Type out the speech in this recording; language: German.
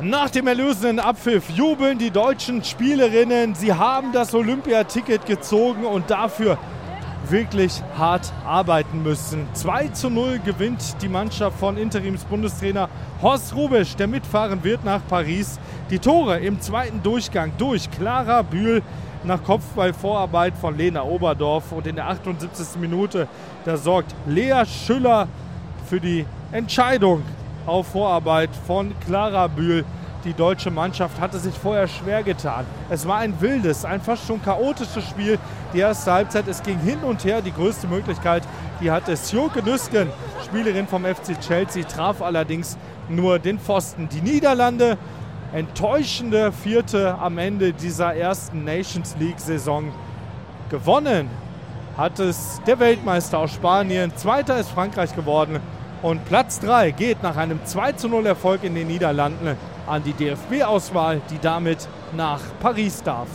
Nach dem erlösenden Abpfiff jubeln die deutschen Spielerinnen. Sie haben das Olympiaticket gezogen und dafür wirklich hart arbeiten müssen. 2 zu 0 gewinnt die Mannschaft von Interimsbundestrainer Horst Rubisch, der mitfahren wird nach Paris. Die Tore im zweiten Durchgang durch Clara Bühl nach Kopfballvorarbeit von Lena Oberdorf und in der 78. Minute, da sorgt Lea Schüller für die Entscheidung auf Vorarbeit von Clara Bühl. Die deutsche Mannschaft hatte sich vorher schwer getan. Es war ein wildes, ein fast schon chaotisches Spiel. Die erste Halbzeit, es ging hin und her. Die größte Möglichkeit, die hatte Sjoke Nüsken, Spielerin vom FC Chelsea, traf allerdings nur den Pfosten. Die Niederlande, enttäuschende Vierte am Ende dieser ersten Nations League-Saison. Gewonnen hat es der Weltmeister aus Spanien. Zweiter ist Frankreich geworden. Und Platz 3 geht nach einem 2-0 Erfolg in den Niederlanden an die DFB-Auswahl, die damit nach Paris darf.